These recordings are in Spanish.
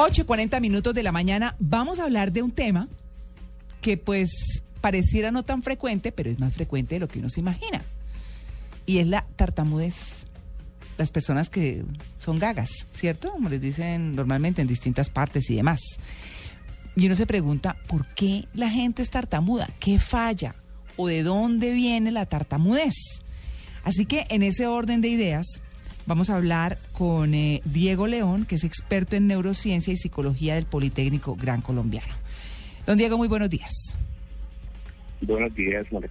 8.40 minutos de la mañana vamos a hablar de un tema que pues pareciera no tan frecuente, pero es más frecuente de lo que uno se imagina. Y es la tartamudez. Las personas que son gagas, ¿cierto? Como les dicen normalmente en distintas partes y demás. Y uno se pregunta, ¿por qué la gente es tartamuda? ¿Qué falla? ¿O de dónde viene la tartamudez? Así que en ese orden de ideas, vamos a hablar con eh, Diego León, que es experto en neurociencia y psicología del Politécnico Gran Colombiano. Don Diego, muy buenos días. Buenos días, María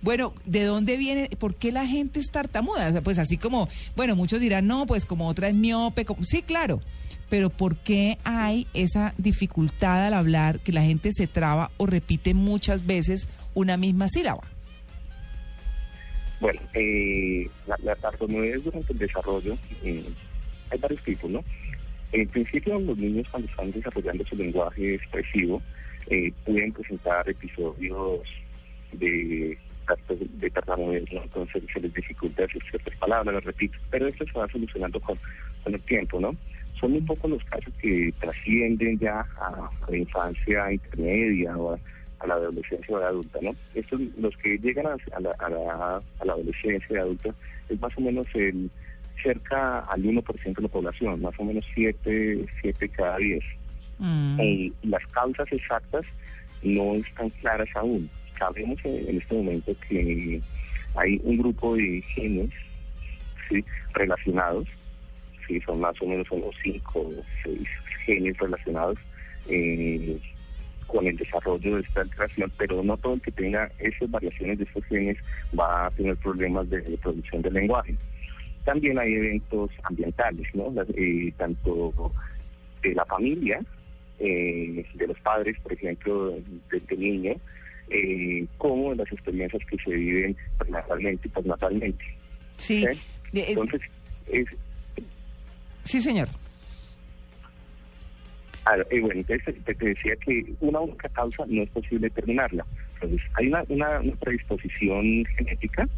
Bueno, ¿de dónde viene? ¿Por qué la gente es tartamuda? O sea, pues así como, bueno, muchos dirán, no, pues como otra es miope. Como... Sí, claro. Pero ¿por qué hay esa dificultad al hablar que la gente se traba o repite muchas veces una misma sílaba? Bueno, eh, la, la durante el desarrollo, eh, hay varios tipos, ¿no? En principio, los niños cuando están desarrollando su lenguaje expresivo eh, pueden presentar episodios de de tartamudez, ¿no? entonces se les dificulta decir ciertas palabras, las repito, pero esto se va solucionando con, con el tiempo, ¿no? Son un poco los casos que trascienden ya a, la infancia intermedia o a, la adolescencia o a la adulta, ¿no? Estos, los que llegan a, la, a, la, a la adolescencia y adulta es más o menos el cerca al 1% de la población, más o menos 7, 7 cada 10. Mm. Y las causas exactas no están claras aún. Sabemos en este momento que hay un grupo de genes ¿sí? relacionados, ¿sí? son más o menos unos 5 o 6 genes relacionados eh, con el desarrollo de esta alteración, pero no todo el que tenga esas variaciones de estos genes va a tener problemas de producción del lenguaje. También hay eventos ambientales, ¿no? Eh, tanto de la familia, eh, de los padres, por ejemplo, del niño, eh, como las experiencias que se viven prenatalmente y postnatalmente. Sí. Entonces, es... Sí, señor. Bueno, entonces te, decía que una única causa no es posible determinarla. Entonces, hay una, una predisposición genética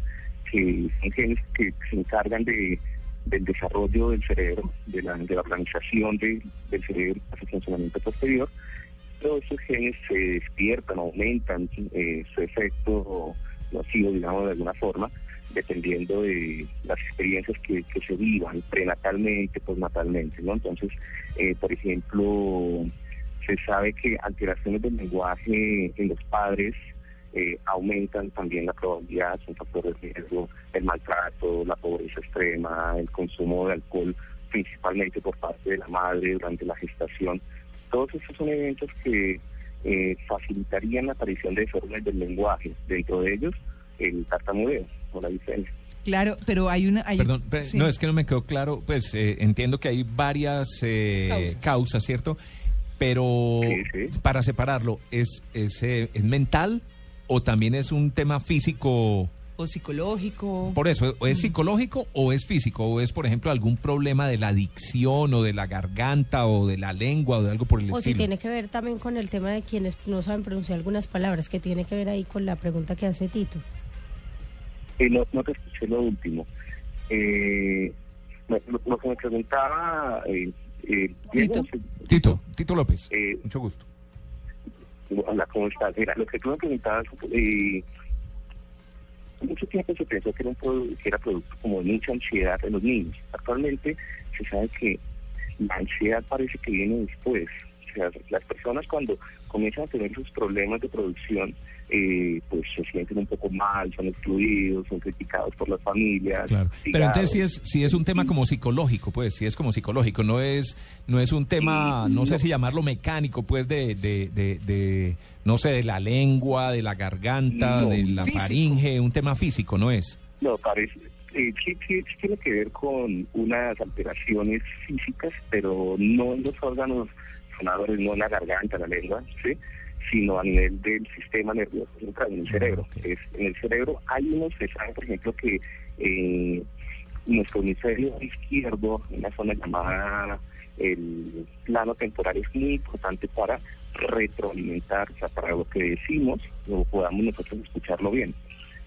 que son genes que se encargan de, del desarrollo del cerebro, de la, de la organización del cerebro a su funcionamiento posterior. Todos esos genes se despiertan, aumentan eh, su efecto nocivo, digamos, de alguna forma, dependiendo de las experiencias que, se vivan prenatalmente, postnatalmente, ¿no? Entonces, eh, por ejemplo, se sabe que alteraciones del lenguaje en los padres eh, aumentan también la probabilidad, son factores de riesgo, el maltrato, la pobreza extrema, el consumo de alcohol, principalmente por parte de la madre durante la gestación. Todos estos son eventos que eh, facilitarían la aparición de desórdenes del lenguaje, dentro de ellos el tartamudeo o la. Claro, pero hay una... Perdón, no, es que no me quedó claro, pues eh, entiendo que hay varias causas. ¿cierto? Pero para separarlo, ¿es, es, es mental o también es un tema físico? O psicológico. Por eso, ¿o es psicológico o es físico? ¿O es, por ejemplo, algún problema de la adicción o de la garganta o de la lengua o de algo por el estilo? O si tiene que ver también con el tema de quienes no saben pronunciar algunas palabras, que tiene que ver ahí con la pregunta que hace Tito. Eh, no, no te escuché lo último. Eh, lo, que me preguntaba... Eh, eh Tito, Tito, Tito López, mucho gusto. Hola, ¿cómo estás? Mira, lo que tú me preguntabas, eh, mucho tiempo se pensó que era, un que era producto como de mucha ansiedad en los niños. Actualmente se sabe que la ansiedad parece que viene después. O sea, las personas cuando comienzan a tener sus problemas de producción, eh, pues se sienten un poco mal, son excluidos, son criticados por las familias. Claro. Pero entonces si es, si es un tema como psicológico, pues, si es como psicológico, no es, no es un tema, no sé si llamarlo mecánico, pues, de, de, de, no sé, de la lengua, de la garganta, de la faringe, un tema físico, ¿no es? No, parece, eh, sí, sí, tiene que ver con unas alteraciones físicas, pero no en los órganos sonadores, no en la garganta, la lengua, ¿sí? Sino a nivel del sistema nervioso central, en el cerebro. Es, en el cerebro hay unos que saben, por ejemplo, que eh, nuestro hemisferio izquierdo, una zona llamada el plano temporal, es muy importante para retroalimentar, o sea, para lo que decimos, lo podamos nosotros escucharlo bien.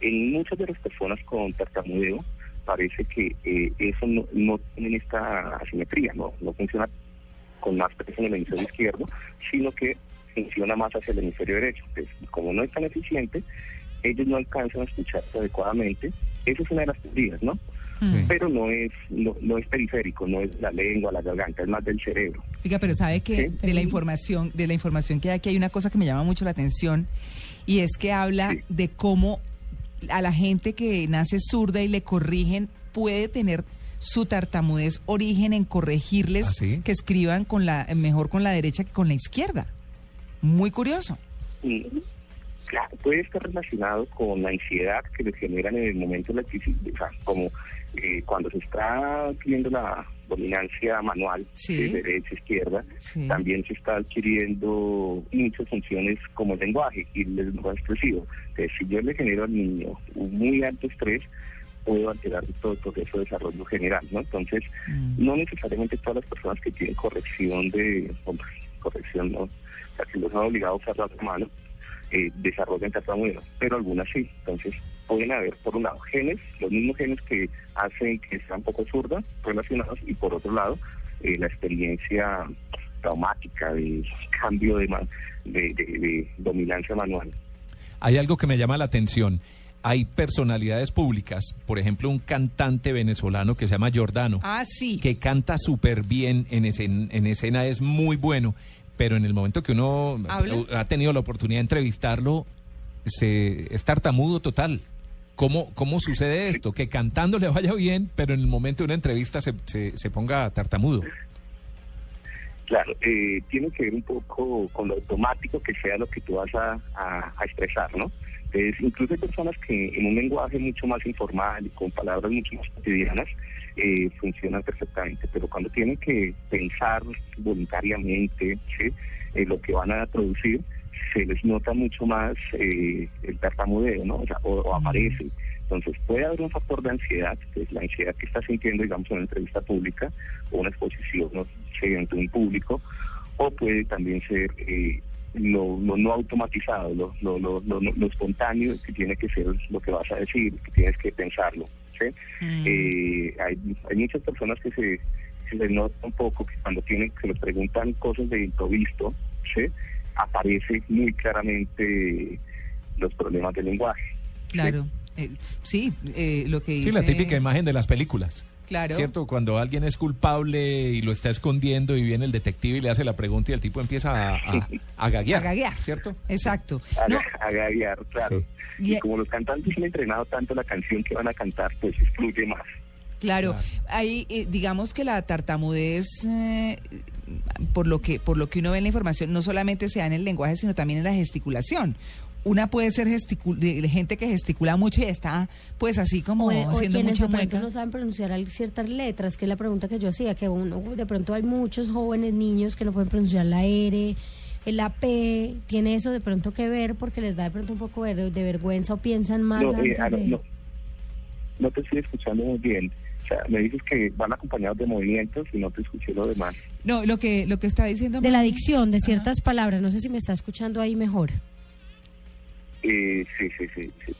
En muchas de las personas con tartamudeo parece que eh, eso no, no tiene esta asimetría, no, no funciona con más peso en el hemisferio izquierdo, sino que funciona más hacia el hemisferio derecho. Entonces, como no es tan eficiente, ellos no alcanzan a escucharse adecuadamente. Esa es una de las teorías, ¿no? Pero no es, no, no es periférico, no es la lengua, la garganta, es más del cerebro. Oiga, pero sabe que Sí. de la información, de la información que hay aquí hay una cosa que me llama mucho la atención y es que habla Sí. de cómo a la gente que nace zurda y le corrigen puede tener su tartamudez origen en corregirles ¿Ah, sí? que escriban con la mejor con la derecha que con la izquierda. Muy curioso. Mm, Claro, puede estar relacionado con la ansiedad que les generan en el momento de la crisis, o sea, como eh, cuando se está adquiriendo la dominancia manual Sí. de derecha a izquierda, Sí. también se está adquiriendo muchas funciones como el lenguaje y el lenguaje expresivo. Entonces, si yo le genero al niño un muy alto estrés, puedo alterar todo el proceso de desarrollo general, ¿no? Entonces, Mm. no necesariamente todas las personas que tienen corrección de, corrección, ¿no? Sea, que no son obligados a usar la mano, eh, desarrollan tartamudeo, pero algunas sí. Entonces, pueden haber, por un lado, genes, los mismos genes que hacen que sea un poco zurda relacionados, y por otro lado, eh, la experiencia traumática de cambio de, ma- de, de- de dominancia manual. Hay algo que me llama la atención. Hay personalidades públicas, por ejemplo, un cantante venezolano que se llama Giordano, Ah, sí. que canta súper bien en, escen- en escena, es muy bueno, pero en el momento que uno ¿Habla? ha tenido la oportunidad de entrevistarlo, se, es tartamudo total. ¿Cómo, ¿Cómo sucede esto? Que cantando le vaya bien, pero en el momento de una entrevista se, se, se ponga tartamudo. Claro, eh, tiene que ver un poco con lo automático que sea lo que tú vas a, a- a expresar, ¿no? Entonces, incluso hay personas que en un lenguaje mucho más informal y con palabras mucho más cotidianas eh, funcionan perfectamente, pero cuando tienen que pensar voluntariamente ¿sí? eh, lo que van a producir, se les nota mucho más eh, el tartamudeo, ¿no? O, sea, o- o aparece. Entonces, puede haber un factor de ansiedad, que es la ansiedad que está sintiendo, digamos, en una entrevista pública o una exposición ¿no? Ante un público, o puede también ser eh, lo, lo no automatizado, lo, lo, lo, lo- lo espontáneo, que tiene que ser lo que vas a decir, que tienes que pensarlo. ¿sí? Mm. Eh, hay, hay muchas personas que se, se les nota un poco que cuando tienen que les preguntan cosas de improviso, ¿sí? aparece muy claramente los problemas del lenguaje. Claro. Eh, sí, eh, lo que dice. Sí, la típica imagen de las películas. Claro. ¿Cierto? Cuando alguien es culpable y lo está escondiendo y viene el detective y le hace la pregunta y el tipo empieza a, a, a gaguear. A gaguear. ¿Cierto? Exacto. A, No, a gaguear, claro. Sí. Y como los cantantes han entrenado tanto la canción que van a cantar, pues fluye más. Claro, Claro. hay, eh, digamos que la tartamudez, eh, por lo que por lo que uno ve en la información, no solamente se da en el lenguaje, sino también en la gesticulación. Una puede ser gesticu- de, de gente que gesticula mucho y está, pues así como O, o haciendo quienes mucha de mueca. no saben pronunciar ciertas letras, que es la pregunta que yo hacía, que uno de pronto hay muchos jóvenes niños que no pueden pronunciar la R, la P, tiene eso de pronto que ver porque les da de pronto un poco de vergüenza o piensan más No, eh, antes ah, no, de... no, no te estoy escuchando muy bien. O sea, me dices que van acompañados de movimientos y no te escuché lo demás. No, lo que lo que está diciendo de la Mami- dicción de Ajá. ciertas palabras, no sé si me está escuchando ahí mejor. Eh, sí, sí, sí. sí.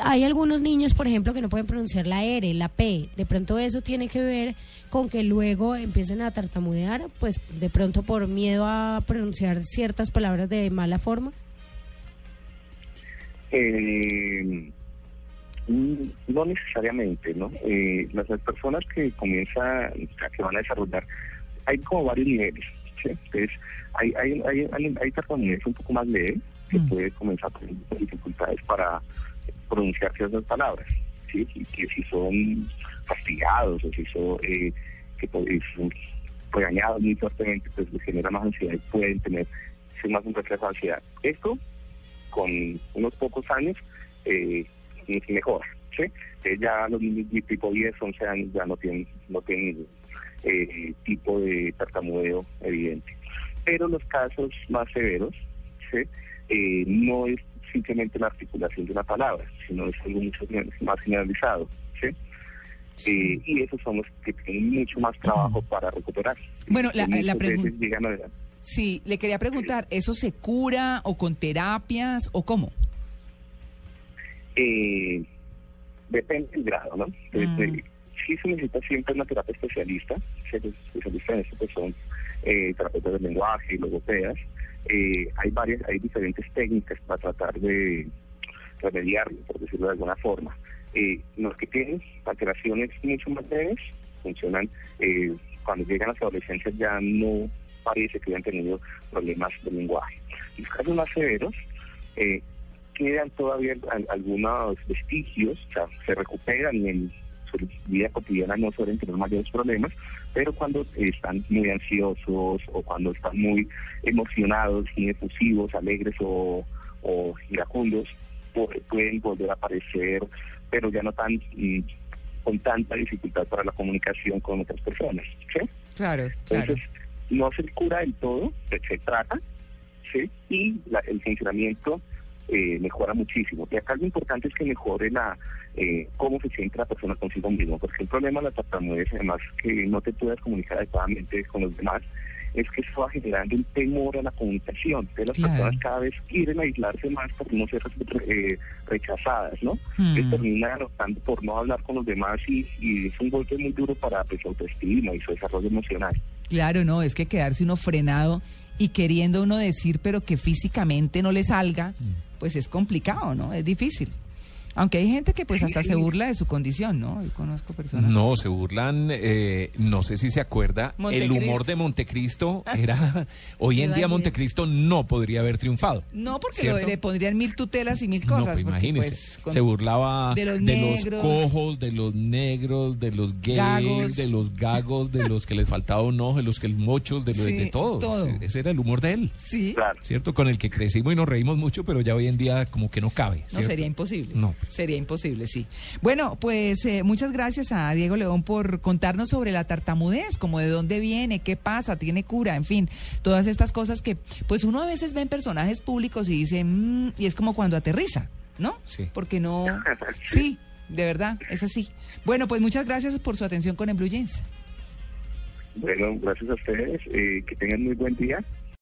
Hay algunos niños, por ejemplo, que no pueden pronunciar la R, la P. De pronto eso tiene que ver con que luego empiecen a tartamudear, pues de pronto por miedo a pronunciar ciertas palabras de mala forma. Eh, no necesariamente, ¿no? Eh, las las personas que comienzan, que van a desarrollar, hay como varios niveles, ¿sí? Entonces, hay, hay, hay, hay, hay tartamudez un poco más leve, que Mm. puede comenzar a tener dificultades para pronunciar ciertas palabras, ¿sí? Y que si son fastidiados o si son, eh, que son regañados muy fuertemente, pues les genera más ansiedad y pueden tener, más un reflejo de ansiedad. Esto con unos pocos años eh, mejora. ¿sí? Eh, ya los niños de tipo 10, 11 años ya no tienen, no tienen eh, tipo de tartamudeo evidente. Pero los casos más severos ¿sí? Eh, no es simplemente la articulación de una palabra, sino es algo mucho más generalizado. ¿sí? Eh, y esos son los que tienen mucho más trabajo para recuperar. Bueno, la- Muchas la veces pregun- llegan a- Sí, le quería preguntar, ¿eso se cura o con terapias o cómo? Eh, depende del grado, ¿no? Entonces, Mm. sí se necesita siempre una terapia especialista, especialistas en esto que son eh, terapeutas del lenguaje, logopedas. Eh, hay varias, hay diferentes técnicas para tratar de remediarlo, por decirlo de alguna forma. Eh, los que tienen alteraciones mucho más leves funcionan eh, cuando llegan a la adolescencia ya no parece que hayan tenido problemas de lenguaje. En los casos más severos, eh, quedan todavía algunos vestigios, o sea, se recuperan y en su vida cotidiana no suelen tener mayores problemas, pero cuando están muy ansiosos o cuando están muy emocionados, muy efusivos, alegres o, iracundos, pueden volver a aparecer, pero ya no tan mm, con tanta dificultad para la comunicación con otras personas. ¿sí? Claro, Entonces, no se cura del todo, se, trata, ¿sí? y el funcionamiento eh, mejora muchísimo. Y acá lo importante es que mejore la eh, cómo se siente la persona consigo mismo, porque el problema de la tartamudez, además que no te puedas comunicar adecuadamente con los demás, es que eso va generando un temor a la comunicación. Que las personas cada vez quieren aislarse más por no ser eh, rechazadas, ¿no? Que mm. terminan optando por no hablar con los demás y, y es un golpe muy duro para pues, su autoestima y su desarrollo emocional. Claro, no, es que quedarse uno frenado y queriendo uno decir, pero que físicamente no le salga, mm. pues es complicado, ¿no? Es difícil. Aunque hay gente que pues hasta se burla de su condición, ¿no? Yo conozco personas. No, se burlan, eh, no sé si se acuerda, el humor de Montecristo era, hoy en día Montecristo no podría haber triunfado. No, porque le pondrían mil tutelas y mil cosas. No, pues imagínese, pues, se burlaba de, los, cojos, de los negros, de los gays, de los gagos, de los que les faltaba un ojo, de los que el mochos, de, de todo. todo. Ese era el humor de él. Sí. ¿Cierto? Con el que crecimos y nos reímos mucho, pero ya hoy en día como que no cabe. No, sería imposible. No. Sería imposible, sí. Bueno, pues eh, muchas gracias a Diego León por contarnos sobre la tartamudez, como de dónde viene, qué pasa, tiene cura, en fin, todas estas cosas que pues uno a veces ve en personajes públicos y dice, mm", y es como cuando aterriza, ¿no? Sí. Porque no... Sí, de verdad, es así. Bueno, pues muchas gracias por su atención con el Blue Jeans. Bueno, gracias a ustedes, eh, que tengan muy buen día